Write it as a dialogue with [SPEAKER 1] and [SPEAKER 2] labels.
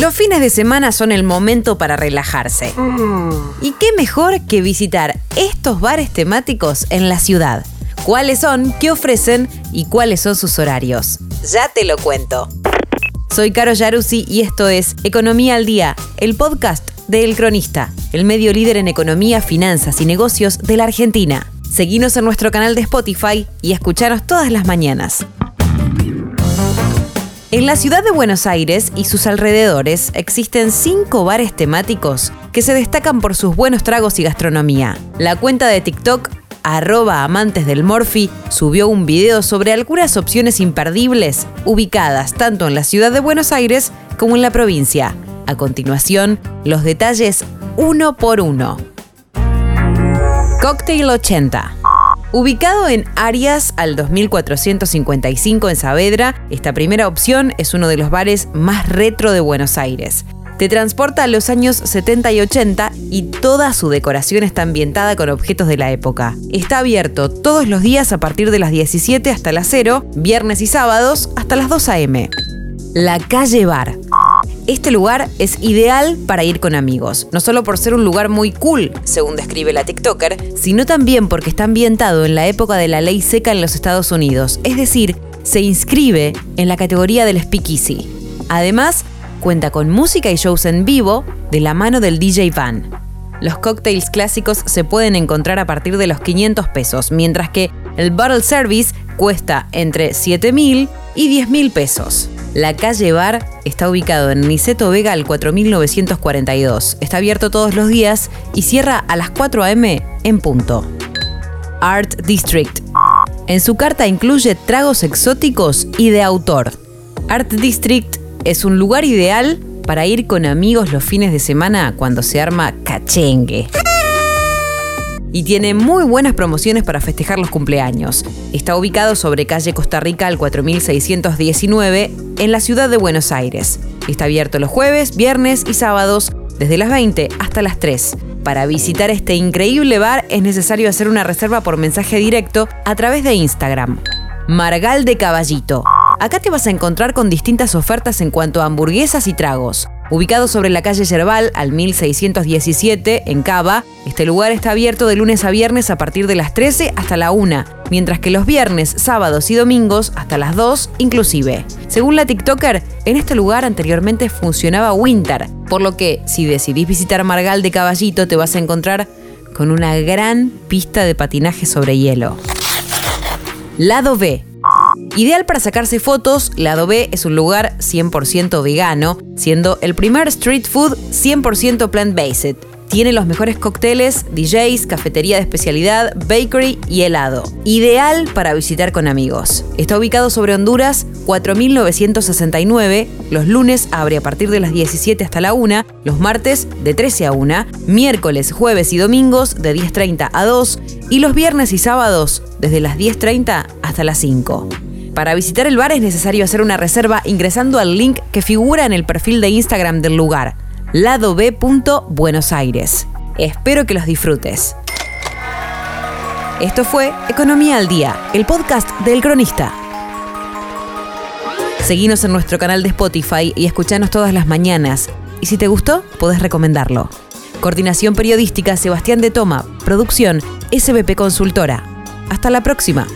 [SPEAKER 1] Los fines de semana son el momento para relajarse. ¿Y qué mejor que visitar estos bares temáticos en la ciudad? ¿Cuáles son? ¿Qué ofrecen? ¿Y cuáles son sus horarios? Ya te lo cuento. Soy Caro Yaruzzi y esto es Economía al Día, el podcast de El Cronista, el medio líder en economía, finanzas y negocios de la Argentina. Seguinos en nuestro canal de Spotify y escucharos todas las mañanas. En la ciudad de Buenos Aires y sus alrededores existen cinco bares temáticos que se destacan por sus buenos tragos y gastronomía. La cuenta de TikTok arroba amantes del Morphy subió un video sobre algunas opciones imperdibles ubicadas tanto en la ciudad de Buenos Aires como en la provincia. A continuación, los detalles uno por uno. Cocktail 80. Ubicado en Arias al 2455 en Saavedra, esta primera opción es uno de los bares más retro de Buenos Aires. Te transporta a los años 70 y 80 y toda su decoración está ambientada con objetos de la época. Está abierto todos los días a partir de las 17 hasta las 0, viernes y sábados hasta las 2 a.m. La Calle Bar. Este lugar es ideal para ir con amigos, no solo por ser un lugar muy cool, según describe la TikToker, sino también porque está ambientado en la época de la ley seca en los Estados Unidos, es decir, se inscribe en la categoría del speakeasy. Además, cuenta con música y shows en vivo de la mano del DJ Van. Los cocktails clásicos se pueden encontrar a partir de los 500 pesos, mientras que el bottle service cuesta entre 7.000 y 10.000 pesos. La calle Bar está ubicado en Niceto Vega al 4942. Está abierto todos los días y cierra a las 4 a.m. en punto. Art District. En su carta incluye tragos exóticos y de autor. Art District es un lugar ideal para ir con amigos los fines de semana cuando se arma cachengue y tiene muy buenas promociones para festejar los cumpleaños. Está ubicado sobre calle Costa Rica al 4619 en la ciudad de Buenos Aires. Está abierto los jueves, viernes y sábados desde las 20 hasta las 3. Para visitar este increíble bar es necesario hacer una reserva por mensaje directo a través de Instagram. Margal de Caballito. Acá te vas a encontrar con distintas ofertas en cuanto a hamburguesas y tragos. Ubicado sobre la calle Yerbal, al 1617, en Cava, este lugar está abierto de lunes a viernes a partir de las 13 hasta la 1, mientras que los viernes, sábados y domingos hasta las 2 inclusive. Según la TikToker, en este lugar anteriormente funcionaba Winter, por lo que si decidís visitar Margal de Caballito te vas a encontrar con una gran pista de patinaje sobre hielo. Lado B, Ideal para sacarse fotos, Lado B es un lugar 100% vegano, siendo el primer street food 100% plant-based. Tiene los mejores cócteles, DJs, cafetería de especialidad, bakery y helado. Ideal para visitar con amigos. Está ubicado sobre Honduras 4969. Los lunes abre a partir de las 17 hasta la 1, los martes de 13 a 1, miércoles, jueves y domingos de 10.30 a 2 y los viernes y sábados desde las 10.30 hasta las 5. Para visitar el bar es necesario hacer una reserva ingresando al link que figura en el perfil de Instagram del lugar lado. Buenos Aires. Espero que los disfrutes. Esto fue Economía al Día, el podcast del cronista. Seguinos en nuestro canal de Spotify y escuchanos todas las mañanas. Y si te gustó, podés recomendarlo. Coordinación Periodística Sebastián de Toma. Producción SBP Consultora. Hasta la próxima.